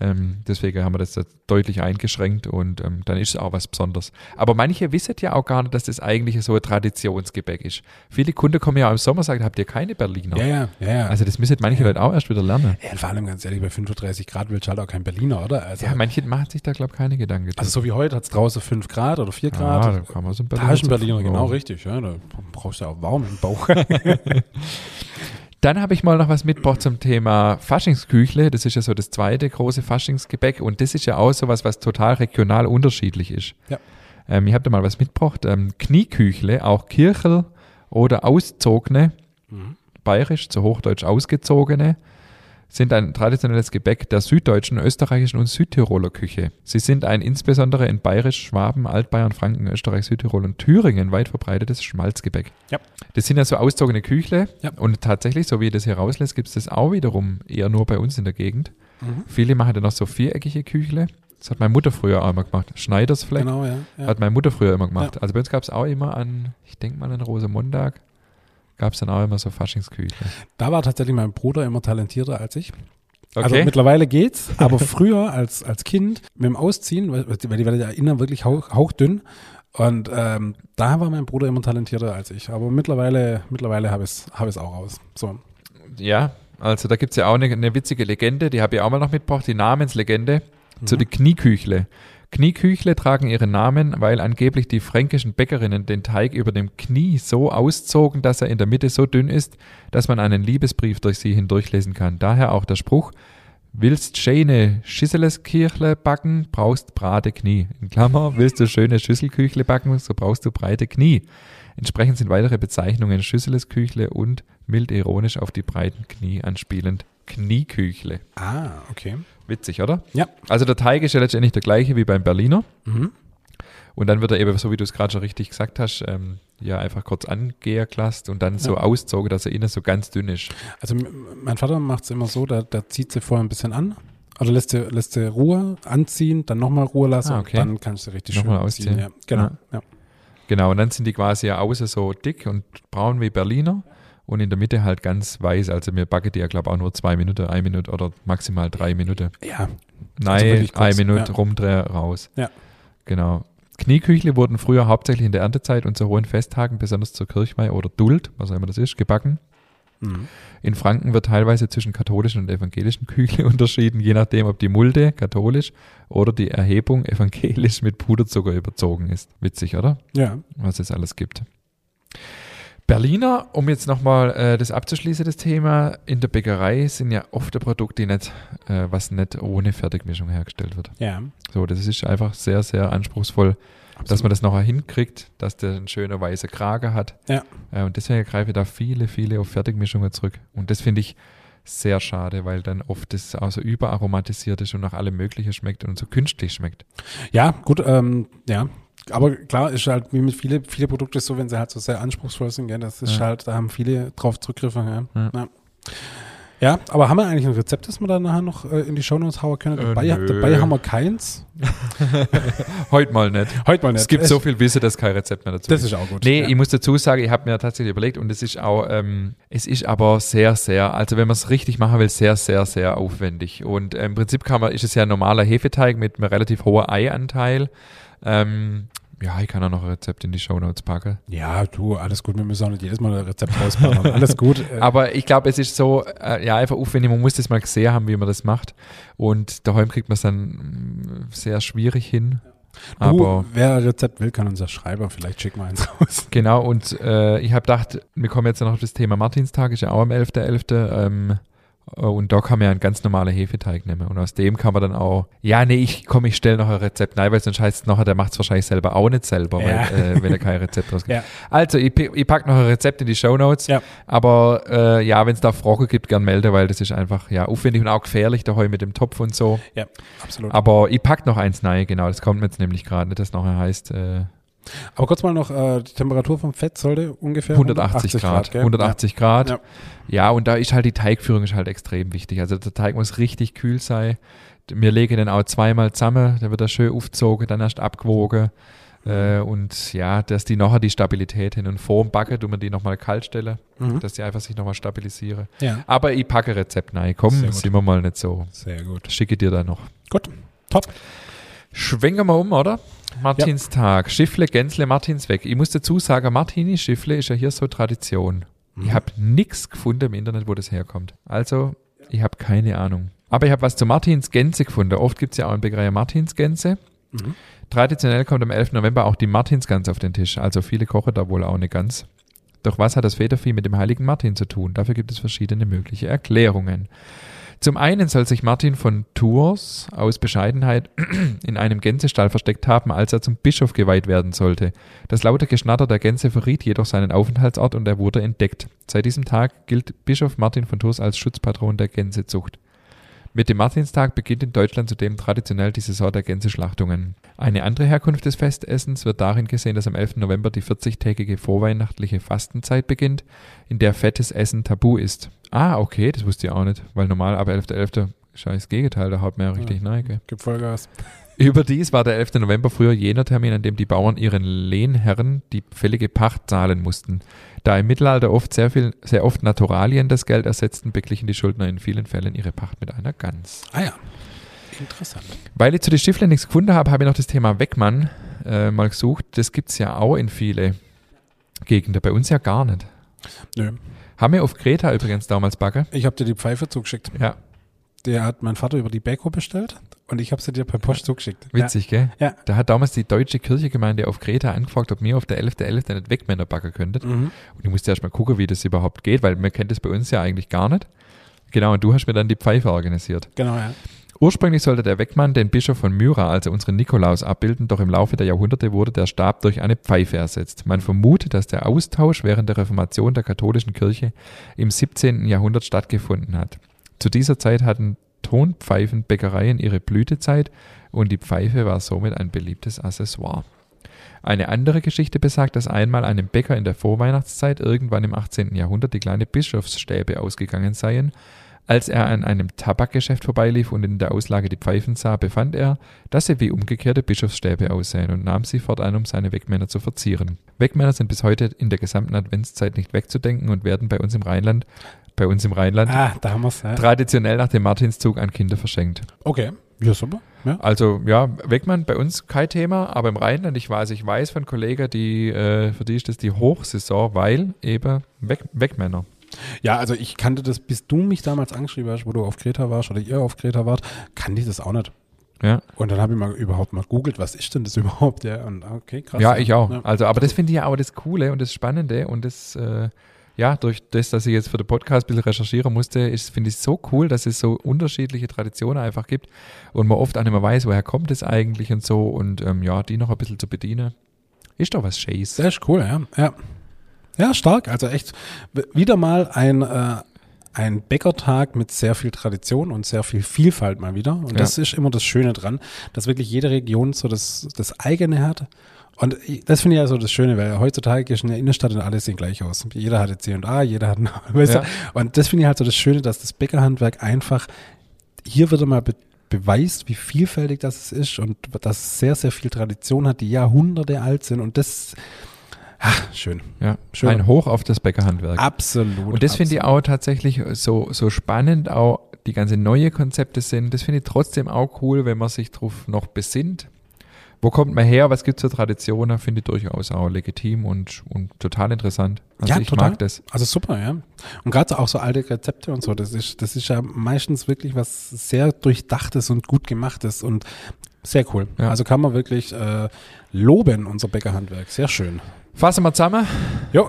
Ähm, deswegen haben wir das da deutlich eingeschränkt und ähm, dann ist es auch was Besonderes. Aber manche wissen ja auch gar nicht, dass das eigentlich so ein Traditionsgebäck ist. Viele Kunden kommen ja auch im Sommer und sagen, habt ihr keine Berliner? Ja, ja, ja. ja. Also das müssen manche Leute auch erst wieder lernen. ja, vor allem ganz ehrlich, bei 35 Grad willst du halt auch kein Berliner, oder? Also, Ja, manche machen sich da, glaube ich, keine Gedanken. also so wie heute hat es draußen 5 Grad oder 4 Grad. Ja, da kann man so ein Taschenberliner, zu- genau Oh. richtig. Ja, da brauchst du ja auch warm im Bauch. Dann habe ich mal noch was mitgebracht zum Thema Faschingsküchle. Das ist ja so das zweite große Faschingsgebäck und das ist ja auch so was, was total regional unterschiedlich ist. Ja. Ähm, ich habe da mal was mitgebracht. Ähm, Knieküchle, auch Kirchel oder Auszogene, Mhm. bayerisch, zu Hochdeutsch ausgezogene, sind ein traditionelles Gebäck der süddeutschen, österreichischen und Südtiroler Küche. Sie sind ein insbesondere in Bayerisch, Schwaben, Altbayern, Franken, Österreich, Südtirol und Thüringen weit verbreitetes Schmalzgebäck. Ja. Das sind ja so auszogene Küchle Ja. und tatsächlich, so wie ihr das hier rauslässt, gibt es das auch wiederum eher nur bei uns in der Gegend. Mhm. Viele machen dann noch so viereckige Küchle. Das hat meine Mutter früher auch immer gemacht. Schneidersfleck Genau, ja. ja. hat meine Mutter früher immer gemacht. Also bei uns gab es auch immer an, ich denke mal an Rosenmontag, gab es dann auch immer so Faschingsküchle. Da war tatsächlich mein Bruder immer talentierter als ich. Also Okay. mittlerweile geht's, aber früher als, als Kind mit dem Ausziehen, weil, weil die werden ja innen wirklich hauch, hauchdünn. Und ähm, da war mein Bruder immer talentierter als ich. Aber mittlerweile, mittlerweile habe ich es hab ich's auch raus. So. Ja, also da gibt es ja auch eine, eine witzige Legende, die habe ich auch mal noch mitgebracht, die Namenslegende zu den Knieküchle. Knieküchle tragen ihren Namen, weil angeblich die fränkischen Bäckerinnen den Teig über dem Knie so auszogen, dass er in der Mitte so dünn ist, dass man einen Liebesbrief durch sie hindurchlesen kann. Daher auch der Spruch, willst schöne Schüsseleskirchle backen, brauchst brate Knie. In Klammer, willst du schöne Schüsselküchle backen, so brauchst du breite Knie. Entsprechend sind weitere Bezeichnungen Schüsselesküchle und mild ironisch auf die breiten Knie anspielend Knieküchle. Ah, okay. Witzig, oder? Ja. Also der Teig ist ja letztendlich der gleiche wie beim Berliner. Mhm. Und dann wird er eben, so wie du es gerade schon richtig gesagt hast, ähm, ja, einfach kurz angeerklast und dann so Ja. auszogen, dass er innen so ganz dünn ist. Also mein Vater macht es immer so, der, der zieht sie vorher ein bisschen an. Oder lässt sie, lässt sie Ruhe anziehen, dann nochmal Ruhe lassen Ah, okay. und dann kannst du richtig Nochmal schön ausziehen. Ja, genau. Ja. Ja. Genau, und dann sind die quasi ja außen so dick und braun wie Berliner und in der Mitte halt ganz weiß. Also wir backen die ja, glaube ich, auch nur zwei Minuten, eine Minute oder maximal drei Minuten. ja. Nein, kurz, eine Minute ja. rumdrehen, raus. Ja. Genau. Knieküchle wurden früher hauptsächlich in der Erntezeit und zu hohen Festtagen, besonders zur Kirchweih oder Duld, was auch immer das ist, gebacken. Mhm. In Franken wird teilweise zwischen katholischen und evangelischen Küchle unterschieden, je nachdem, ob die Mulde katholisch oder die Erhebung evangelisch mit Puderzucker überzogen ist. Witzig, oder? Ja. Was es alles gibt. Berliner, um jetzt nochmal äh, das abzuschließen, das Thema, in der Bäckerei sind ja oft ein Produkt, die nicht, äh, was nicht ohne Fertigmischung hergestellt wird. Ja. So, das ist einfach sehr, sehr anspruchsvoll, dass man das nachher hinkriegt, dass der einen schönen weißen Kragen hat. Ja. Äh, und deswegen greife ich da viele, viele auf Fertigmischungen zurück. Und das finde ich sehr schade, weil dann oft das auch so überaromatisiert ist und nach allem Mögliche schmeckt und so künstlich schmeckt. Ja, gut, ähm, ja. Aber klar, ist halt wie mit viele, viele Produkte so, wenn sie halt so sehr anspruchsvoll sind, gell, das ist Ja. halt, da haben viele drauf zurückgriffen, ja. Ja. Ja. Ja, aber haben wir eigentlich ein Rezept, das wir dann nachher noch äh, in die Shownotes hauen können? Äh, Dabei, dabei haben wir keins. Heute mal nicht. Heute mal nicht. Es gibt Es- so viel Wissen, dass kein Rezept mehr dazu Das ist auch gut. Nee, ja. ich muss dazu sagen, ich habe mir tatsächlich überlegt und es ist auch, ähm, es ist aber sehr, sehr, also wenn man es richtig machen will, sehr, sehr, sehr aufwendig. Und im Prinzip kann man, ist es ja ein normaler Hefeteig mit einem relativ hohen Eianteil. Ähm, ja, ich kann auch noch ein Rezept in die Shownotes packen. ja, du, alles gut. Wir müssen auch nicht jedes Mal ein Rezept rausbauen. alles gut. Äh, Aber ich glaube, es ist so, äh, ja, einfach aufwendig, man muss das mal gesehen haben, wie man das macht. Und daheim kriegt man es dann mm, sehr schwierig hin. Aber du, wer ein Rezept will, kann uns das schreiben. Vielleicht schicken wir eins raus. Genau, und äh, ich habe gedacht, wir kommen jetzt noch auf das Thema Martinstag, ist ja auch am 11.11. Ähm, äh, und da kann man ja einen ganz normalen Hefeteig nehmen. Und aus dem kann man dann auch, ja, nee, ich komm, ich stelle noch ein Rezept rein, weil sonst heißt es nachher, der macht es wahrscheinlich selber auch nicht selber, Ja. weil, äh, wenn er kein Rezept rausgibt. Ja. Also, ich, ich pack noch ein Rezept in die Shownotes. Ja. Aber äh, ja, wenn es da Fragen gibt, gern melden, weil das ist einfach ja aufwendig und auch gefährlich daheim mit dem Topf und so. Ja, absolut. Aber ich pack noch eins rein, genau, das kommt mir jetzt nämlich gerade nicht, das nachher heißt äh, Aber kurz mal noch, äh, die Temperatur vom Fett sollte ungefähr 180 Grad. gell? 180 Grad. Ja. Ja. und da ist halt die Teigführung ist halt extrem wichtig. Also der Teig muss richtig kühl sein. Wir legen den auch zweimal zusammen, der wird da schön aufgezogen, dann erst abgewogen. Äh, und ja, dass die nachher die Stabilität hin und vor dem Backen tun wir die nochmal kalt stellen, Ja. Mhm. dass die einfach sich nochmal stabilisieren. ja, Aber ich packe Rezept rein. Komm, sind wir mal nicht so. sehr gut. Schicke dir da noch. Gut, top. Schwenken wir um, oder? Martinstag. Schiffle, Gänsle, Martinsweg. Ich muss dazu sagen, Martini, Schiffle ist ja hier so Tradition. Mhm. Ich habe nichts gefunden im Internet, wo das herkommt. Also, ich habe keine Ahnung. Aber ich habe was zu Martins Gänse gefunden. Oft gibt es ja auch in Bäckerei Martins Gänse. Mhm. Traditionell kommt am 11. November auch die Martinsgans auf den Tisch. Also viele kochen da wohl auch eine Gans. Doch was hat das Federvieh mit dem heiligen Martin zu tun? Dafür gibt es verschiedene mögliche Erklärungen. Zum einen soll sich Martin von Tours aus Bescheidenheit in einem Gänsestall versteckt haben, als er zum Bischof geweiht werden sollte. Das laute Geschnatter der Gänse verriet jedoch seinen Aufenthaltsort und er wurde entdeckt. Seit diesem Tag gilt Bischof Martin von Tours als Schutzpatron der Gänsezucht. Mit dem Martinstag beginnt in Deutschland zudem traditionell die Saison der Gänseschlachtungen. Eine andere Herkunft des Festessens wird darin gesehen, dass am 11. November die 40-tägige vorweihnachtliche Fastenzeit beginnt, in der fettes Essen tabu ist. Ah, okay, das wusste ich auch nicht, weil normal ab 11.11. ist ja das Gegenteil, da haut man ja richtig Ja. nein, gell? Gib Vollgas. Überdies war der 11. November früher jener Termin, an dem die Bauern ihren Lehnherren die fällige Pacht zahlen mussten. Da im Mittelalter oft sehr viel, sehr oft Naturalien das Geld ersetzten, beglichen die Schuldner in vielen Fällen ihre Pacht mit einer Gans. Ah ja, interessant. Weil ich zu den Stiftlern nichts gefunden habe, habe ich noch das Thema Weckmann äh, mal gesucht. Das gibt's ja auch in viele Gegenden, bei uns ja gar nicht. Nö. Haben wir auf Kreta übrigens damals backe. Ich habe dir die Pfeife zugeschickt. Ja, Der hat mein Vater über die Bäcko bestellt und ich habe sie dir per Post zugeschickt. witzig, gell? Ja. Da hat damals die deutsche Kirchegemeinde auf Kreta angefragt, ob wir auf der 11.11. nicht Weckmänner backen könntet. Ja. Mhm. Und ich musste erst mal gucken, wie das überhaupt geht, weil man kennt das bei uns ja eigentlich gar nicht. Genau, und du hast mir dann die Pfeife organisiert. Genau, ja. Ursprünglich sollte der Weckmann den Bischof von Myra, also unseren Nikolaus, abbilden, doch im Laufe der Jahrhunderte wurde der Stab durch eine Pfeife ersetzt. Man vermutet, dass der Austausch während der Reformation der katholischen Kirche im 17. Jahrhundert stattgefunden hat. Zu dieser Zeit hatten Tonpfeifenbäckereien ihre Blütezeit und die Pfeife war somit ein beliebtes Accessoire. Eine andere Geschichte besagt, dass einmal einem Bäcker in der Vorweihnachtszeit irgendwann im 18. Jahrhundert die kleine Bischofsstäbe ausgegangen seien. Als er an einem Tabakgeschäft vorbeilief und in der Auslage die Pfeifen sah, befand er, dass sie wie umgekehrte Bischofsstäbe aussehen und nahm sie fortan, um seine Wegmänner zu verzieren. Wegmänner sind bis heute in der gesamten Adventszeit nicht wegzudenken und werden bei uns im Rheinland, bei uns im Rheinland Ah. Ja. traditionell nach dem Martinszug an Kinder verschenkt. Okay. Ja, super. Ja. Also ja, Wegmann bei uns kein Thema, aber im Rheinland, ich weiß, ich weiß von Kollegen, die, äh, für die ist das die Hochsaison, weil eben Weg, Wegmänner. Ja, also ich kannte das, bis du mich damals angeschrieben hast, wo du auf Kreta warst oder ihr auf Kreta wart, kannte ich das auch nicht. Ja, Und dann habe ich mal überhaupt mal googelt, was ist denn das überhaupt? Ja, und okay, krass. ja ich auch. Ja. Also, aber das finde ich ja auch das Coole und das Spannende und das, äh, ja, durch das, dass ich jetzt für den Podcast ein bisschen recherchieren musste, ist, finde ich so cool, dass es so unterschiedliche Traditionen einfach gibt und man oft auch nicht mehr weiß, woher kommt es eigentlich und so und ähm, ja, die noch ein bisschen zu bedienen. Ist doch was Schönes. Sehr ist cool, ja. Ja, ja stark. Also echt wieder mal ein, äh, ein Bäckertag mit sehr viel Tradition und sehr viel Vielfalt mal wieder. Und Ja. das ist immer das Schöne dran, dass wirklich jede Region so das, das eigene hat. Und das finde ich ja so das Schöne, weil heutzutage du in der Innenstadt und alle sehen gleich aus. Jeder hatte C&A, jeder hat, weißt Ja. du? Und das finde ich halt so das Schöne, dass das Bäckerhandwerk einfach, hier wird mal be beweist, wie vielfältig das ist und dass es sehr, sehr viel Tradition hat, die Jahrhunderte alt sind und das, ach, schön. Ja, Schön. ein Hoch auf das Bäckerhandwerk. Absolut. Und das finde ich auch tatsächlich so, so spannend, auch die ganze neue Konzepte sind. Das finde ich trotzdem auch cool, wenn man sich drauf noch besinnt. Wo kommt man her? Was gibt es für Traditionen? Finde ich durchaus auch legitim und, und total interessant. Also Ja, ich total. mag das. Also super, ja. Und gerade auch so alte Rezepte und so, das ist, das ist ja meistens wirklich was sehr durchdachtes und gut gemachtes und sehr cool. Ja. Also kann man wirklich äh, loben, unser Bäckerhandwerk. Sehr schön. Fassen wir zusammen. Jo,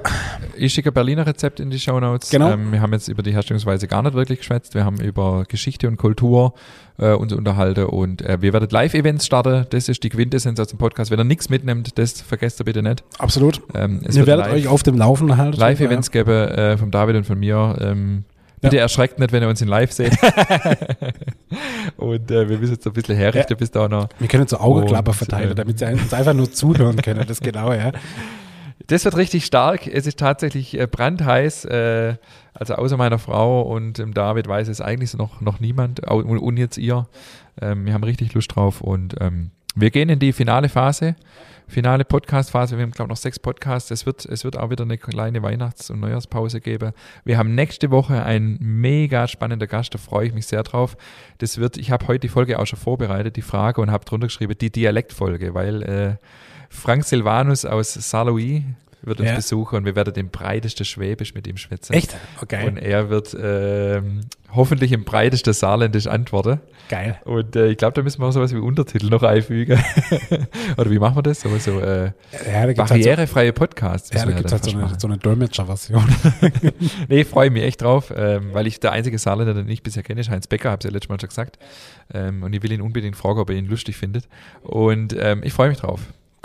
Ich schicke ein Berliner Rezept in die Shownotes. Genau. Ähm, wir haben jetzt über die Herstellungsweise gar nicht wirklich geschwätzt. Wir haben über Geschichte und Kultur äh, uns unterhalten und äh, wir werden Live-Events starten. Das ist die Quintessenz aus dem Podcast. Wenn ihr nichts mitnimmt, das vergesst ihr bitte nicht. absolut. Ähm, Ihr werdet euch auf dem Laufenden halten. Live-Events geben äh, vom David und von mir. Ähm, bitte erschreckt nicht, wenn ihr uns in Live seht. und äh, wir müssen jetzt ein bisschen herrichten, bis da noch. Wir können so Augenklapper verteilen, äh, damit sie uns einfach nur zuhören können. Das genau, ja. Das wird richtig stark. Es ist tatsächlich äh, brandheiß. Äh, also außer meiner Frau und dem David weiß es eigentlich noch, noch niemand. Und jetzt ihr. Ähm, wir haben richtig Lust drauf. Und ähm, wir gehen in die finale Phase. Finale Podcast-Phase. Wir haben, glaube ich, noch sechs Podcasts. Es wird, es wird auch wieder eine kleine Weihnachts- und Neujahrspause geben. Wir haben nächste Woche einen mega spannenden Gast. Da freue ich mich sehr drauf. Das wird, ich habe heute die Folge auch schon vorbereitet, die Frage, und habe drunter geschrieben, die Dialektfolge, weil äh, Frank Silvanus aus Saarlouis wird uns Ja. besuchen und wir werden den breitesten Schwäbisch mit ihm schwätzen. Echt? Okay. Und er wird ähm, hoffentlich im breitesten Saarländisch antworten. Geil. Und äh, ich glaube, da müssen wir auch sowas wie Untertitel noch einfügen. Oder wie machen wir das? So, so äh, Ja, gibt's halt so, barrierefreie Podcasts. ja, da gibt's dann halt so eine, so eine Dolmetscher-Version. Nee, freue mich echt drauf, ähm, weil ich der einzige Saarländer, den ich bisher kenne, ist Heinz Becker, habe es ja letztes Mal schon gesagt. Ähm, und ich will ihn unbedingt fragen, ob er ihn lustig findet. Und ähm, ich freue mich drauf.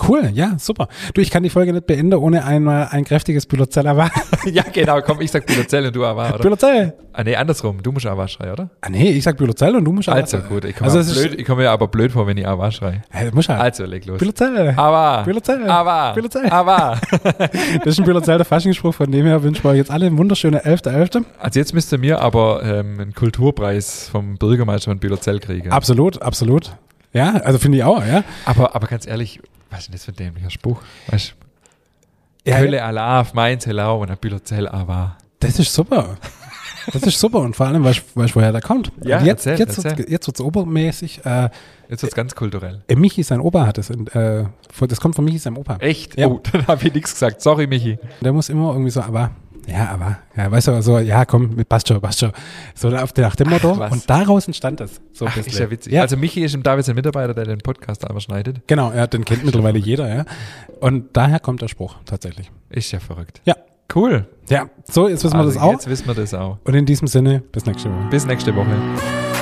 Cool, ja, super. Du, ich kann die Folge nicht beenden, ohne einmal ein kräftiges Bülozell war. ja, genau, komm, ich sag Bülozell und du Awa, oder? Bülozell. Ah, nee, andersrum, du musst Awa schreien, oder? Ah, nee, ich sag Bülozell und du musst Also aber- gut, ich komme Also, mir, es ist- blöd, ich komm mir aber blöd vor, wenn ich Awa schreie. Hey, muss halt. Also, leg los. Bülozell. Awa. Bülozell. Awa. Bülozell. Awa. Das ist ein Bülozell der Faschingsspruch, von dem her wünschen wir euch jetzt alle einen wunderschönen 11.11. Also jetzt müsst ihr mir aber ähm, einen Kulturpreis vom Bürgermeister von Bülozell kriegen. Absolut, absolut. Ja, also finde ich auch, ja. aber, aber ganz ehrlich, was ist denn das für ein dämlicher Spruch? Weißt du, Ja, Kölle Alaf, Mainz, Hellau und Bülozell Awa. Das ist super. Das ist super und vor allem, weißt du, woher der kommt. Ja, und jetzt, erzähl, jetzt, erzähl. Wird's, jetzt wird's obermäßig. Äh, Jetzt wird's ganz kulturell. äh, Michi, sein Opa hat es. Äh, das kommt von Michi, seinem Opa. Echt? Ja. Oh, dann habe ich nichts gesagt. Sorry, Michi. Der muss immer irgendwie so, aber, ja, aber, ja, weißt du, so, ja, komm, passt schon, passt schon. So auf der, nach dem Motto. was. und daraus entstand das. So ein Ach, ist ja witzig. Ja, Also Michi ist im David sein Mitarbeiter, der den Podcast aber schneidet. genau, ja, den kennt mittlerweile jeder, ja. Und daher kommt der Spruch, tatsächlich. Ist ja verrückt. Ja. Cool. Ja, so, jetzt wissen wir also das auch. Jetzt wissen wir das auch. Und in diesem Sinne, bis nächste Woche. Bis nächste Woche.